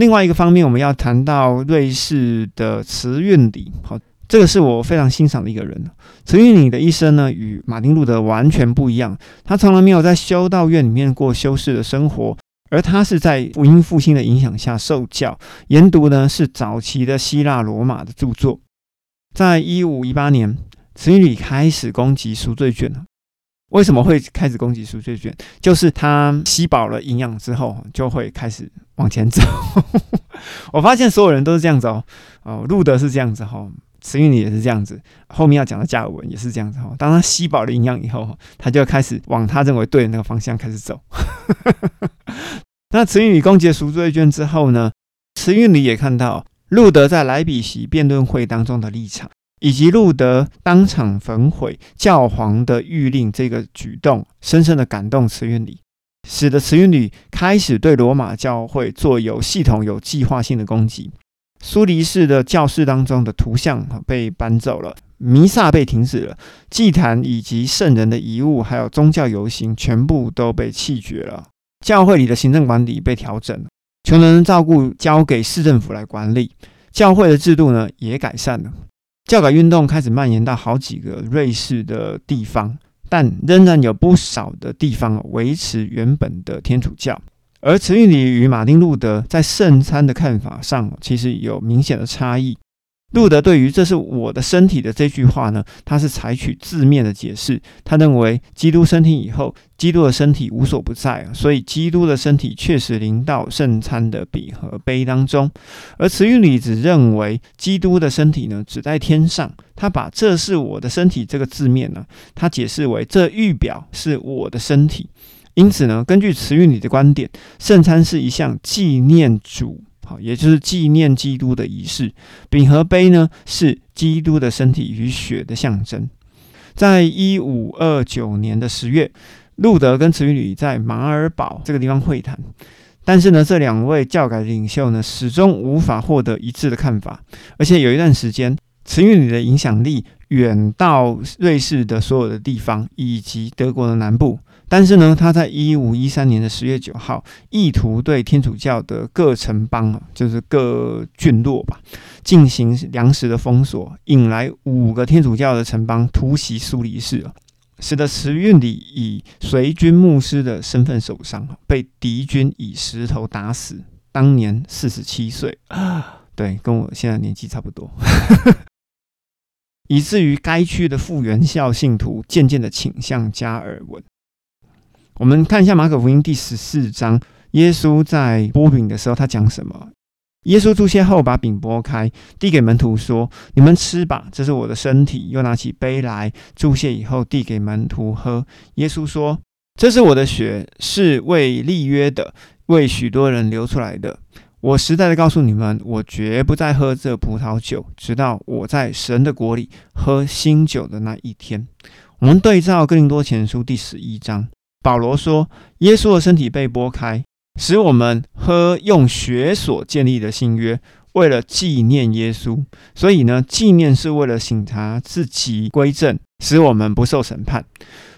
另外一个方面，我们要谈到瑞士的慈运里，好，这个是我非常欣赏的一个人。慈运里的一生呢，与马丁路德完全不一样。他从来没有在修道院里面过修士的生活，而他是在福音复兴的影响下受教，研读呢是早期的希腊罗马的著作。在一五一八年，慈运里开始攻击赎罪券了。为什么会开始攻击赎罪券？就是他吸饱了营养之后，就会开始往前走。我发现所有人都是这样子哦，哦，路德是这样子哈，慈运里也是这样子，后面要讲的加尔文也是这样子哈。当他吸饱了营养以后，他就开始往他认为对的那个方向开始走。那慈运里攻击赎罪券之后呢？慈运里也看到路德在莱比锡辩论会当中的立场。以及路德当场焚毁教皇的谕令这个举动，深深的感动慈运里，使得慈运里开始对罗马教会做有系统、有计划性的攻击。苏黎世的教室当中的图像被搬走了，弥撒被停止了，祭坛以及圣人的遗物，还有宗教游行，全部都被弃绝了。教会里的行政管理被调整，穷人照顾交给市政府来管理，教会的制度呢也改善了。教改运动开始蔓延到好几个瑞士的地方，但仍然有不少的地方维持原本的天主教。而慈运里与马丁路德在圣餐的看法上，其实有明显的差异。路德对于“这是我的身体”的这句话呢，他是采取字面的解释。他认为基督升天以后，基督的身体无所不在，所以基督的身体确实临到圣餐的笔和杯当中。而慈运里只认为基督的身体呢，只在天上。他把“这是我的身体”这个字面呢，他解释为这预表是我的身体。因此呢，根据慈运里的观点，圣餐是一项纪念主。也就是纪念基督的仪式，饼和杯呢是基督的身体与血的象征。在一五二九年的十月，路德跟慈运里在马尔堡这个地方会谈，但是呢，这两位教改领袖呢始终无法获得一致的看法，而且有一段时间，慈运里的影响力远到瑞士的所有的地方以及德国的南部。但是呢，他在一五一三年的十月九号，意图对天主教的各城邦，就是各郡落吧，进行粮食的封锁，引来五个天主教的城邦突袭苏黎世，使得慈运里以随军牧师的身份受伤，被敌军以石头打死，当年四十七岁啊，对，跟我现在年纪差不多，以至于该区的复原校信徒渐渐的倾向加尔文。我们看一下马可福音第十四章，耶稣在剥饼的时候，他讲什么？耶稣祝谢后，把饼拨开，递给门徒说：“你们吃吧，这是我的身体。”又拿起杯来，祝谢以后，递给门徒喝。耶稣说：“这是我的血，是为立约的，为许多人流出来的。我实在的告诉你们，我绝不再喝这葡萄酒，直到我在神的国里喝新酒的那一天。”我们对照哥林多前书第十一章。保罗说：“耶稣的身体被剥开，使我们喝用血所建立的新约，为了纪念耶稣。所以呢，纪念是为了醒察自己归正，使我们不受审判。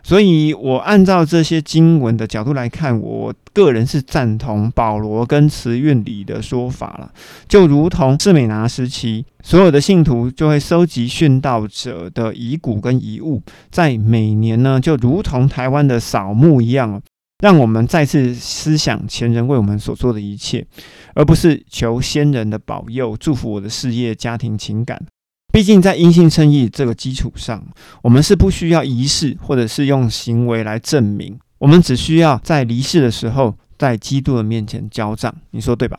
所以我按照这些经文的角度来看，我个人是赞同保罗跟慈运里的说法了。就如同士美拿时期。”所有的信徒就会收集殉道者的遗骨跟遗物，在每年呢，就如同台湾的扫墓一样，让我们再次思想前人为我们所做的一切，而不是求先人的保佑、祝福我的事业、家庭、情感。毕竟在因信称义这个基础上，我们是不需要仪式或者是用行为来证明，我们只需要在离世的时候，在基督的面前交账。你说对吧？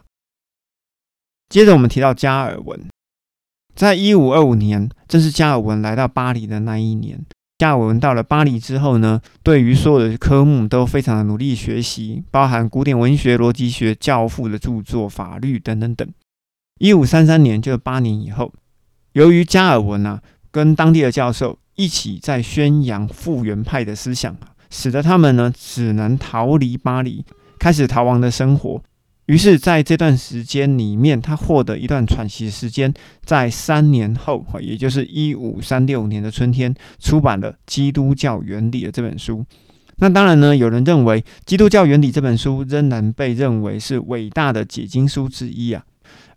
接着我们提到加尔文。在一五二五年，正是加尔文来到巴黎的那一年。加尔文到了巴黎之后呢，对于所有的科目都非常的努力学习，包含古典文学、逻辑学、教父的著作、法律等等等。一五三三年，就是八年以后，由于加尔文啊跟当地的教授一起在宣扬复原派的思想，使得他们呢只能逃离巴黎，开始逃亡的生活。于是，在这段时间里面，他获得一段喘息时间。在三年后，也就是一五三六年的春天，出版了《基督教原理》的这本书。那当然呢，有人认为《基督教原理》这本书仍然被认为是伟大的解经书之一啊。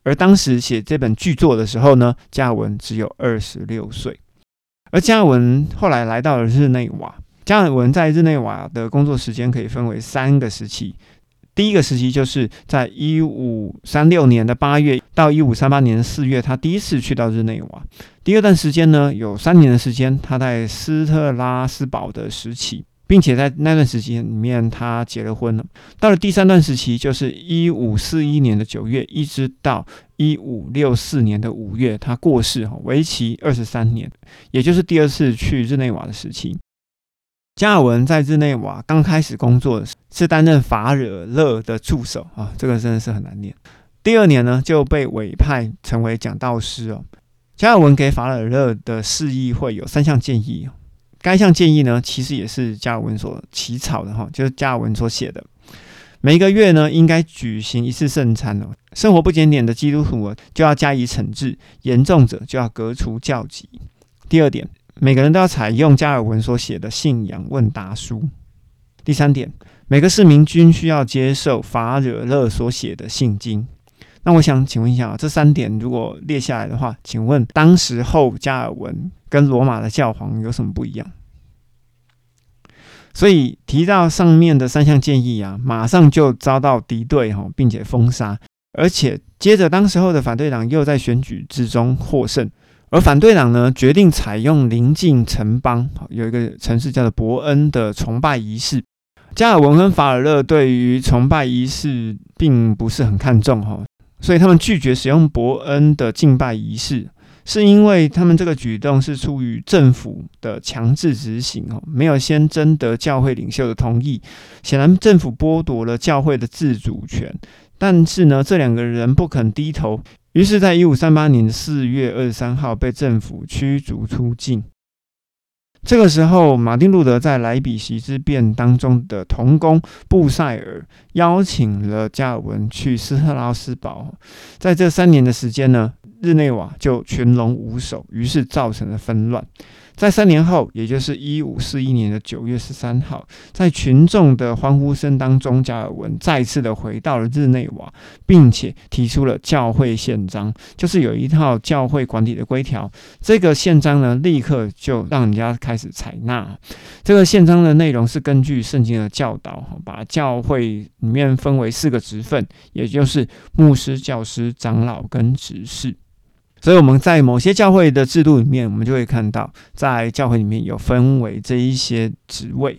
而当时写这本巨作的时候呢，加尔文只有二十六岁。而加尔文后来来到了日内瓦。加尔文在日内瓦的工作时间可以分为三个时期。第一个时期就是在一五三六年的八月到一五三八年的四月，他第一次去到日内瓦。第二段时间呢，有三年的时间，他在斯特拉斯堡的时期，并且在那段时间里面，他结了婚了。到了第三段时期，就是一五四一年的九月，一直到一五六四年的五月，他过世，哈，为期二十三年，也就是第二次去日内瓦的时期。加尔文在日内瓦刚开始工作是担任法惹勒的助手啊，这个真的是很难念。第二年呢，就被委派成为讲道师哦。加尔文给法惹勒的示意会有三项建议，该项建议呢，其实也是加尔文所起草的哈，就是加尔文所写的。每个月呢，应该举行一次圣餐哦。生活不检点的基督徒就要加以惩治，严重者就要革除教籍。第二点。每个人都要采用加尔文所写的信仰问答书。第三点，每个市民均需要接受法惹勒所写的信经。那我想请问一下，这三点如果列下来的话，请问当时候加尔文跟罗马的教皇有什么不一样？所以提到上面的三项建议啊，马上就遭到敌对哈，并且封杀，而且接着当时候的反对党又在选举之中获胜。而反对党呢，决定采用临近城邦，有一个城市叫做伯恩的崇拜仪式。加尔文跟法尔勒对于崇拜仪式并不是很看重哈，所以他们拒绝使用伯恩的敬拜仪式，是因为他们这个举动是出于政府的强制执行哦，没有先征得教会领袖的同意，显然政府剥夺了教会的自主权。但是呢，这两个人不肯低头。于是，在一五三八年四月二十三号被政府驱逐出境。这个时候，马丁路德在莱比锡之变当中的同工布塞尔邀请了加尔文去斯特拉斯堡。在这三年的时间呢，日内瓦就群龙无首，于是造成了纷乱。在三年后，也就是一五四一年的九月十三号，在群众的欢呼声当中，加尔文再次的回到了日内瓦，并且提出了教会宪章，就是有一套教会管理的规条。这个宪章呢，立刻就让人家开始采纳。这个宪章的内容是根据圣经的教导，把教会里面分为四个职分，也就是牧师、教师、长老跟执事。所以我们在某些教会的制度里面，我们就会看到，在教会里面有分为这一些职位。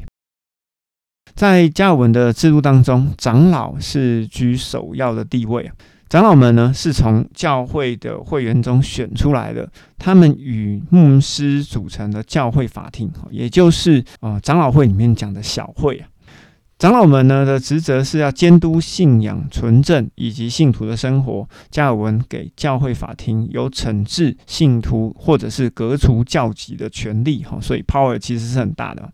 在加尔文的制度当中，长老是居首要的地位。长老们呢，是从教会的会员中选出来的，他们与牧师组成的教会法庭，也就是啊长老会里面讲的小会啊。长老们呢的职责是要监督信仰纯正以及信徒的生活。加尔文给教会法庭有惩治信徒或者是革除教籍的权利，哈，所以 power 其实是很大的。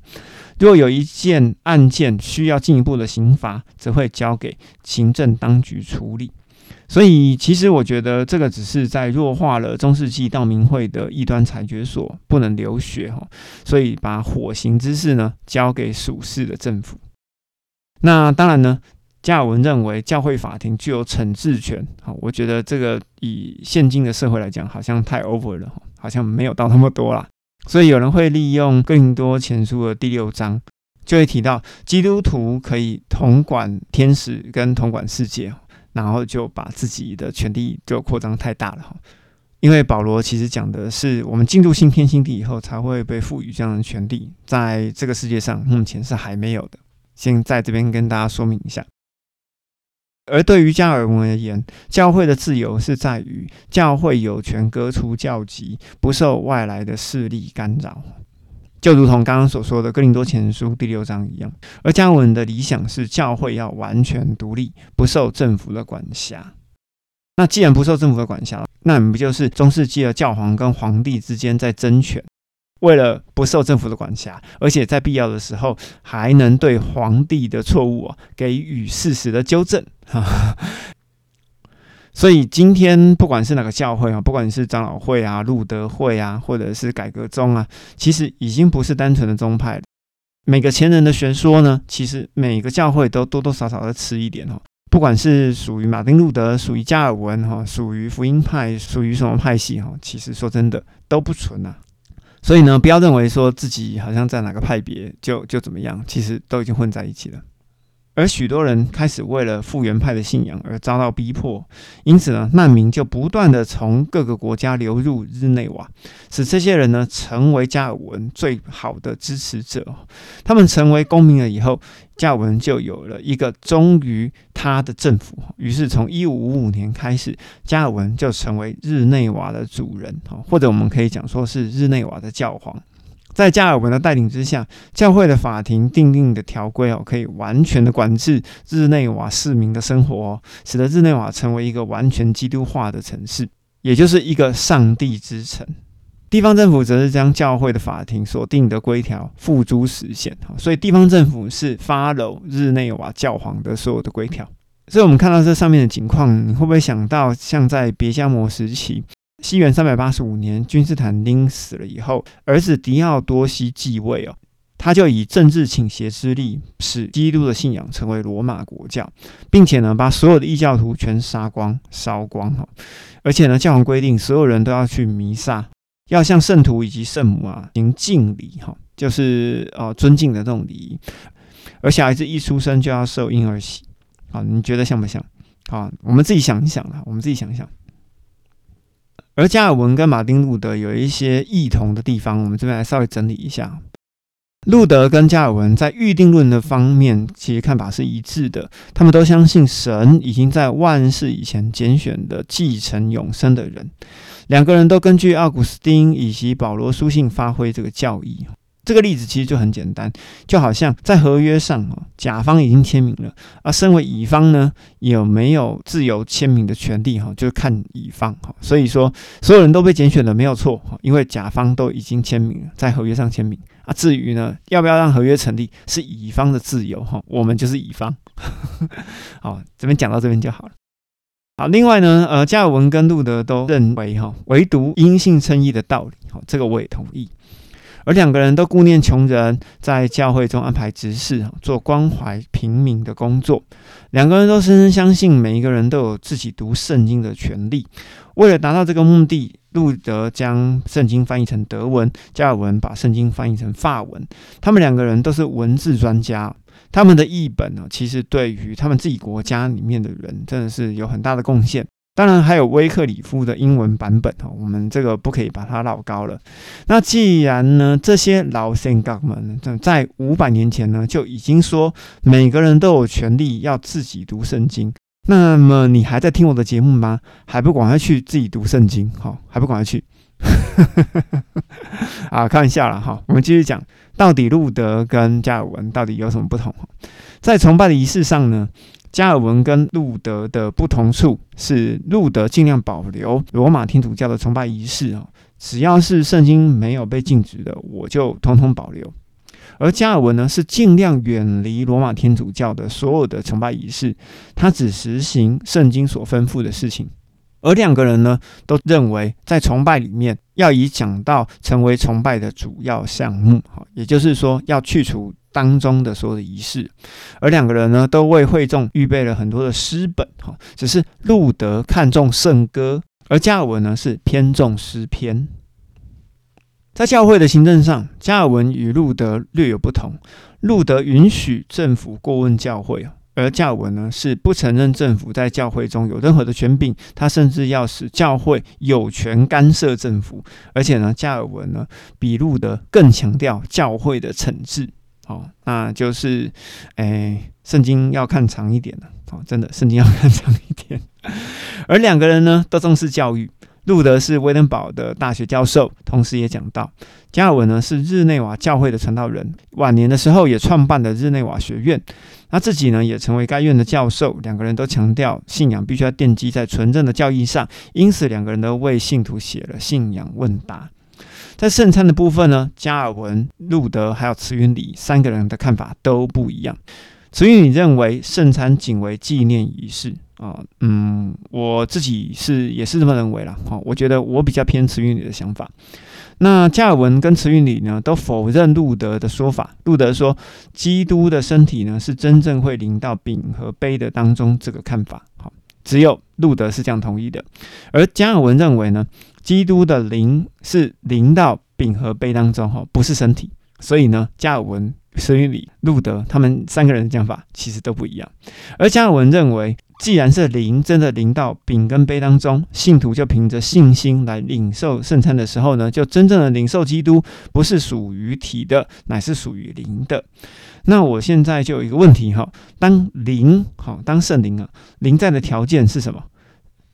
如果有一件案件需要进一步的刑罚，则会交给行政当局处理。所以，其实我觉得这个只是在弱化了中世纪道明会的异端裁决所不能流血，哈，所以把火刑之事呢交给属世的政府。那当然呢，加尔文认为教会法庭具有惩治权。好，我觉得这个以现今的社会来讲，好像太 over 了，好像没有到那么多啦。所以有人会利用更多前书的第六章，就会提到基督徒可以统管天使跟统管世界，然后就把自己的权力就扩张太大了哈。因为保罗其实讲的是，我们进入新天新地以后，才会被赋予这样的权利，在这个世界上目前是还没有的。先在这边跟大家说明一下。而对于加尔文而言，教会的自由是在于教会有权割除教籍，不受外来的势力干扰，就如同刚刚所说的《哥林多前书》第六章一样。而加尔文的理想是教会要完全独立，不受政府的管辖。那既然不受政府的管辖，那你不就是中世纪的教皇跟皇帝之间在争权？为了不受政府的管辖，而且在必要的时候还能对皇帝的错误给予事实的纠正，所以今天不管是哪个教会啊，不管是长老会啊、路德会啊，或者是改革宗啊，其实已经不是单纯的宗派了。每个前人的学说呢，其实每个教会都多多少少的吃一点哦。不管是属于马丁路德、属于加尔文哈、属于福音派、属于什么派系哈，其实说真的都不纯呐。所以呢，不要认为说自己好像在哪个派别就就怎么样，其实都已经混在一起了。而许多人开始为了复原派的信仰而遭到逼迫，因此呢，难民就不断的从各个国家流入日内瓦，使这些人呢成为加尔文最好的支持者。他们成为公民了以后，加尔文就有了一个忠于他的政府。于是从一五五五年开始，加尔文就成为日内瓦的主人，或者我们可以讲说是日内瓦的教皇。在加尔文的带领之下，教会的法庭定定的条规哦，可以完全的管制日内瓦市民的生活，使得日内瓦成为一个完全基督化的城市，也就是一个上帝之城。地方政府则是将教会的法庭所定的规条付诸实现，所以地方政府是 follow 日内瓦教皇的所有的规条。所以我们看到这上面的情况，你会不会想到像在别加摩时期？西元三百八十五年，君士坦丁死了以后，儿子狄奥多西继位哦，他就以政治倾斜之力，使基督的信仰成为罗马国教，并且呢，把所有的异教徒全杀光、烧光哈，而且呢，教皇规定所有人都要去弥撒，要向圣徒以及圣母啊行敬礼哈，就是呃尊敬的这种礼仪，而小孩子一出生就要受婴儿洗，啊，你觉得像不像？啊，我们自己想一想啊，我们自己想一想。而加尔文跟马丁路德有一些异同的地方，我们这边来稍微整理一下。路德跟加尔文在预定论的方面，其实看法是一致的。他们都相信神已经在万世以前拣选的继承永生的人。两个人都根据奥古斯丁以及保罗书信发挥这个教义。这个例子其实就很简单，就好像在合约上哦，甲方已经签名了，而身为乙方呢，有没有自由签名的权利哈，就看乙方哈。所以说，所有人都被拣选的没有错哈，因为甲方都已经签名了，在合约上签名啊。至于呢，要不要让合约成立，是乙方的自由哈，我们就是乙方。好，这边讲到这边就好了。好，另外呢，呃，加尔文跟路德都认为哈，唯独阴性称义的道理，好，这个我也同意。而两个人都顾念穷人，在教会中安排执事，做关怀平民的工作。两个人都深深相信，每一个人都有自己读圣经的权利。为了达到这个目的，路德将圣经翻译成德文，加尔文把圣经翻译成法文。他们两个人都是文字专家，他们的译本呢，其实对于他们自己国家里面的人，真的是有很大的贡献。当然还有威克里夫的英文版本哦，我们这个不可以把它老高了。那既然呢，这些老先刚们在五百年前呢就已经说每个人都有权利要自己读圣经，那么你还在听我的节目吗？还不赶快去自己读圣经？好，还不赶快去？啊，开玩笑了哈。我们继续讲，到底路德跟加尔文到底有什么不同？在崇拜的仪式上呢？加尔文跟路德的不同处是，路德尽量保留罗马天主教的崇拜仪式啊，只要是圣经没有被禁止的，我就通通保留。而加尔文呢，是尽量远离罗马天主教的所有的崇拜仪式，他只实行圣经所吩咐的事情。而两个人呢，都认为在崇拜里面要以讲道成为崇拜的主要项目，哈，也就是说要去除。当中的所有的仪式，而两个人呢，都为会众预备了很多的诗本，哈，只是路德看重圣歌，而加尔文呢是偏重诗篇。在教会的行政上，加尔文与路德略有不同。路德允许政府过问教会，而加尔文呢是不承认政府在教会中有任何的权柄，他甚至要使教会有权干涉政府。而且呢，加尔文呢比路德更强调教会的惩治。好，那就是，诶，圣经要看长一点了。好，真的，圣经要看长一点。而两个人呢，都重视教育。路德是威登堡的大学教授，同时也讲到。加尔文呢，是日内瓦教会的传道人，晚年的时候也创办了日内瓦学院。他自己呢，也成为该院的教授。两个人都强调信仰必须要奠基在纯正的教义上，因此两个人都为信徒写了信仰问答。在圣餐的部分呢，加尔文、路德还有慈云里三个人的看法都不一样。慈云里认为圣餐仅为纪念仪式啊，嗯，我自己是也是这么认为了。好，我觉得我比较偏慈云里的想法。那加尔文跟慈运里呢，都否认路德的说法。路德说，基督的身体呢，是真正会临到饼和杯的当中。这个看法，好，只有路德是这样同意的。而加尔文认为呢，基督的灵是临到饼和杯当中，哈，不是身体。所以呢，加尔文、慈运理、路德他们三个人的讲法其实都不一样。而加尔文认为。既然是灵真的灵到饼跟杯当中，信徒就凭着信心来领受圣餐的时候呢，就真正的领受基督，不是属于体的，乃是属于灵的。那我现在就有一个问题哈，当灵好，当圣灵啊，灵在的条件是什么？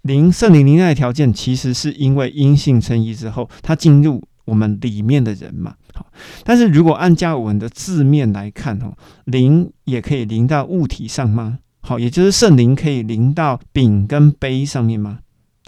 灵圣灵灵在的条件，其实是因为因信称义之后，他进入我们里面的人嘛。好，但是如果按加尔文的字面来看哈，灵也可以临到物体上吗？好，也就是圣灵可以淋到饼跟杯上面吗？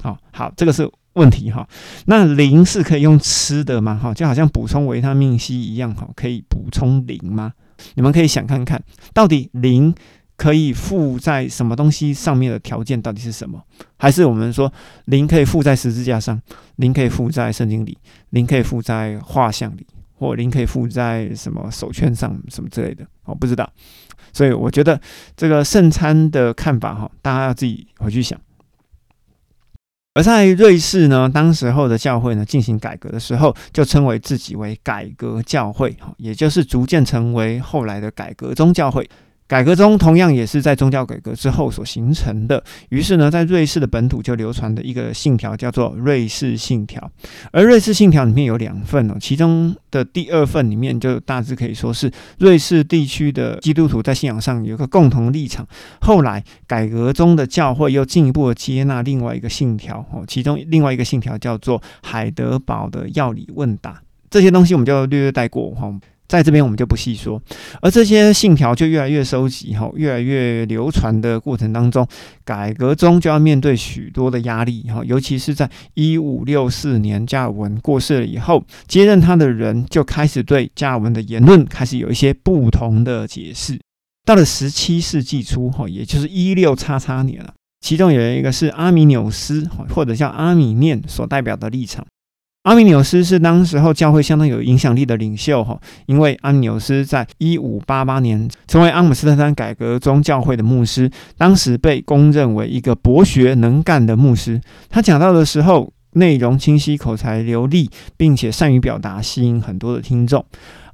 好好，这个是问题哈。那灵是可以用吃的吗？哈，就好像补充维他命 C 一样，哈，可以补充灵吗？你们可以想看看到底灵可以附在什么东西上面的条件到底是什么？还是我们说灵可以附在十字架上，灵可以附在圣经里，灵可以附在画像里，或灵可以附在什么手圈上什么之类的？我不知道。所以我觉得这个圣餐的看法哈，大家要自己回去想。而在瑞士呢，当时候的教会呢进行改革的时候，就称为自己为改革教会，也就是逐渐成为后来的改革宗教会。改革中同样也是在宗教改革之后所形成的。于是呢，在瑞士的本土就流传的一个信条叫做瑞士信条。而瑞士信条里面有两份哦，其中的第二份里面就大致可以说是瑞士地区的基督徒在信仰上有一个共同立场。后来改革中的教会又进一步的接纳另外一个信条哦，其中另外一个信条叫做海德堡的药理问答。这些东西我们就略略带过哈。在这边我们就不细说，而这些信条就越来越收集，哈，越来越流传的过程当中，改革中就要面对许多的压力，哈，尤其是在一五六四年加尔文过世了以后，接任他的人就开始对加尔文的言论开始有一些不同的解释。到了十七世纪初，哈，也就是一六叉叉年了，其中有一个是阿米纽斯，或者叫阿米念所代表的立场。阿米纽斯是当时候教会相当有影响力的领袖哈，因为阿米纽斯在一五八八年成为阿姆斯特丹改革宗教会的牧师，当时被公认为一个博学能干的牧师。他讲到的时候，内容清晰、口才流利，并且善于表达，吸引很多的听众。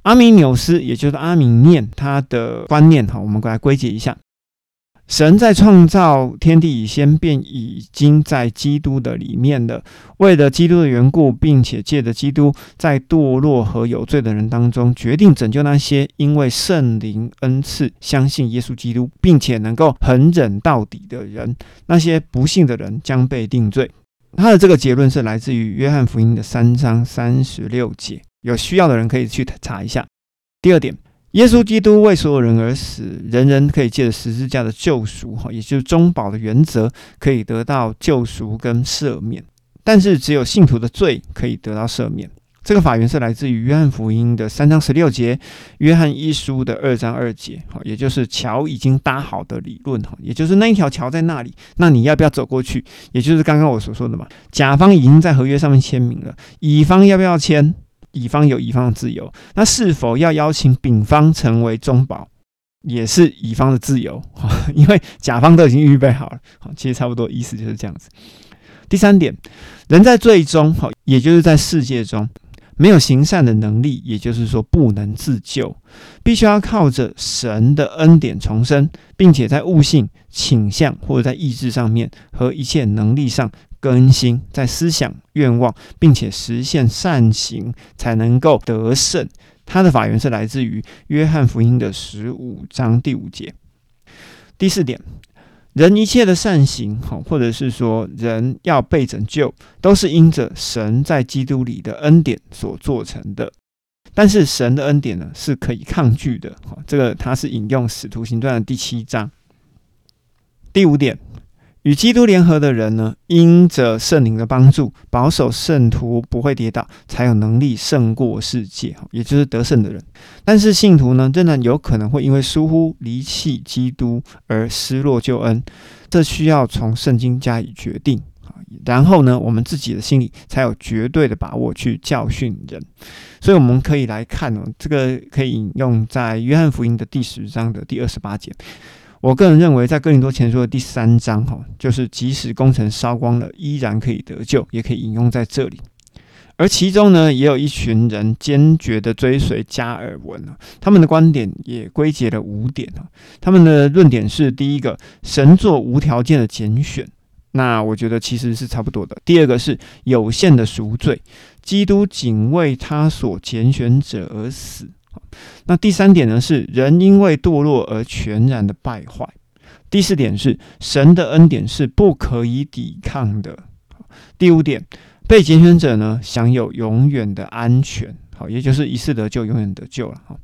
阿米纽斯也就是阿米念，他的观念哈，我们来归结一下。神在创造天地以前，便已经在基督的里面了。为了基督的缘故，并且借着基督，在堕落和有罪的人当中，决定拯救那些因为圣灵恩赐相信耶稣基督，并且能够恒忍到底的人。那些不幸的人将被定罪。他的这个结论是来自于约翰福音的三章三十六节。有需要的人可以去查一下。第二点。耶稣基督为所有人而死，人人可以借着十字架的救赎，哈，也就是中保的原则，可以得到救赎跟赦免。但是只有信徒的罪可以得到赦免。这个法源是来自于约翰福音的三章十六节，约翰一书的二章二节，哈，也就是桥已经搭好的理论，哈，也就是那一条桥在那里，那你要不要走过去？也就是刚刚我所说的嘛，甲方已经在合约上面签名了，乙方要不要签？乙方有乙方的自由，那是否要邀请丙方成为中保，也是乙方的自由，因为甲方都已经预备好了。好，其实差不多意思就是这样子。第三点，人在最终，好，也就是在世界中没有行善的能力，也就是说不能自救，必须要靠着神的恩典重生，并且在悟性、倾向或者在意志上面和一切能力上。更新在思想、愿望，并且实现善行，才能够得胜。他的法源是来自于约翰福音的十五章第五节。第四点，人一切的善行，好，或者是说人要被拯救，都是因着神在基督里的恩典所做成的。但是神的恩典呢，是可以抗拒的。好，这个他是引用使徒行传的第七章。第五点。与基督联合的人呢，因着圣灵的帮助，保守圣徒不会跌倒，才有能力胜过世界，也就是得胜的人。但是信徒呢，仍然有可能会因为疏忽离弃基督而失落救恩，这需要从圣经加以决定。然后呢，我们自己的心里才有绝对的把握去教训人。所以我们可以来看哦，这个可以引用在约翰福音的第十章的第二十八节。我个人认为，在哥林多前书的第三章，哈，就是即使工程烧光了，依然可以得救，也可以引用在这里。而其中呢，也有一群人坚决的追随加尔文，他们的观点也归结了五点。他们的论点是：第一个，神做无条件的拣选，那我觉得其实是差不多的。第二个是有限的赎罪，基督仅为他所拣选者而死。那第三点呢，是人因为堕落而全然的败坏。第四点是神的恩典是不可以抵抗的。第五点。被拣选者呢，享有永远的安全，好，也就是一次得救，永远得救了哈。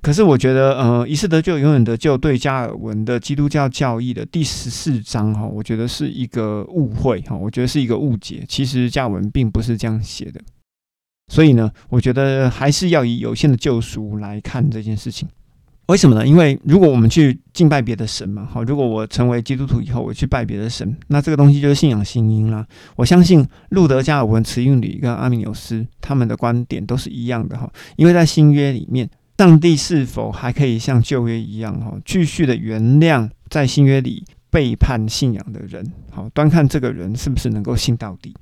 可是我觉得，呃，一次得救，永远得救，对加尔文的基督教教义的第十四章哈，我觉得是一个误会哈，我觉得是一个误解。其实加尔文并不是这样写的，所以呢，我觉得还是要以有限的救赎来看这件事情。为什么呢？因为如果我们去敬拜别的神嘛，好，如果我成为基督徒以后，我去拜别的神，那这个东西就是信仰新因啦。我相信路德加尔文、慈运里跟阿米纽斯他们的观点都是一样的哈。因为在新约里面，上帝是否还可以像旧约一样哈，继续的原谅在新约里背叛信仰的人？好，端看这个人是不是能够信到底。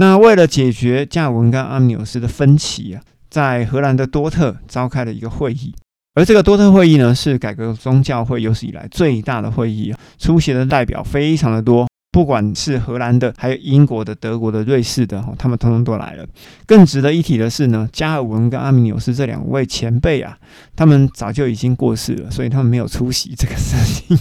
那为了解决加尔文跟阿米纽斯的分歧啊，在荷兰的多特召开了一个会议。而这个多特会议呢，是改革宗教会有史以来最大的会议啊，出席的代表非常的多，不管是荷兰的，还有英国的、德国的、瑞士的，他们通通都来了。更值得一提的是呢，加尔文跟阿米纽斯这两位前辈啊，他们早就已经过世了，所以他们没有出席这个事情。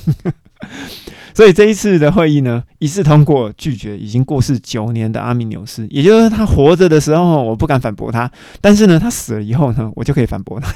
所以这一次的会议呢，一致通过拒绝已经过世九年的阿米纽斯，也就是他活着的时候，我不敢反驳他；但是呢，他死了以后呢，我就可以反驳他。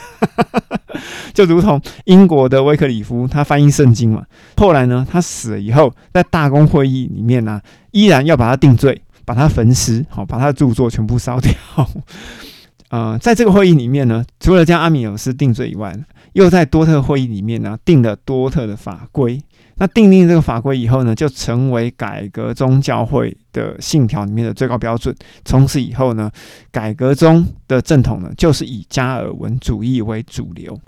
就如同英国的威克里夫，他翻译圣经嘛，后来呢，他死了以后，在大公会议里面呢，依然要把他定罪，把他焚尸，好，把他的著作全部烧掉。呃，在这个会议里面呢，除了将阿米纽斯定罪以外，又在多特会议里面呢，定了多特的法规。那订定这个法规以后呢，就成为改革宗教会的信条里面的最高标准。从此以后呢，改革中的正统呢，就是以加尔文主义为主流。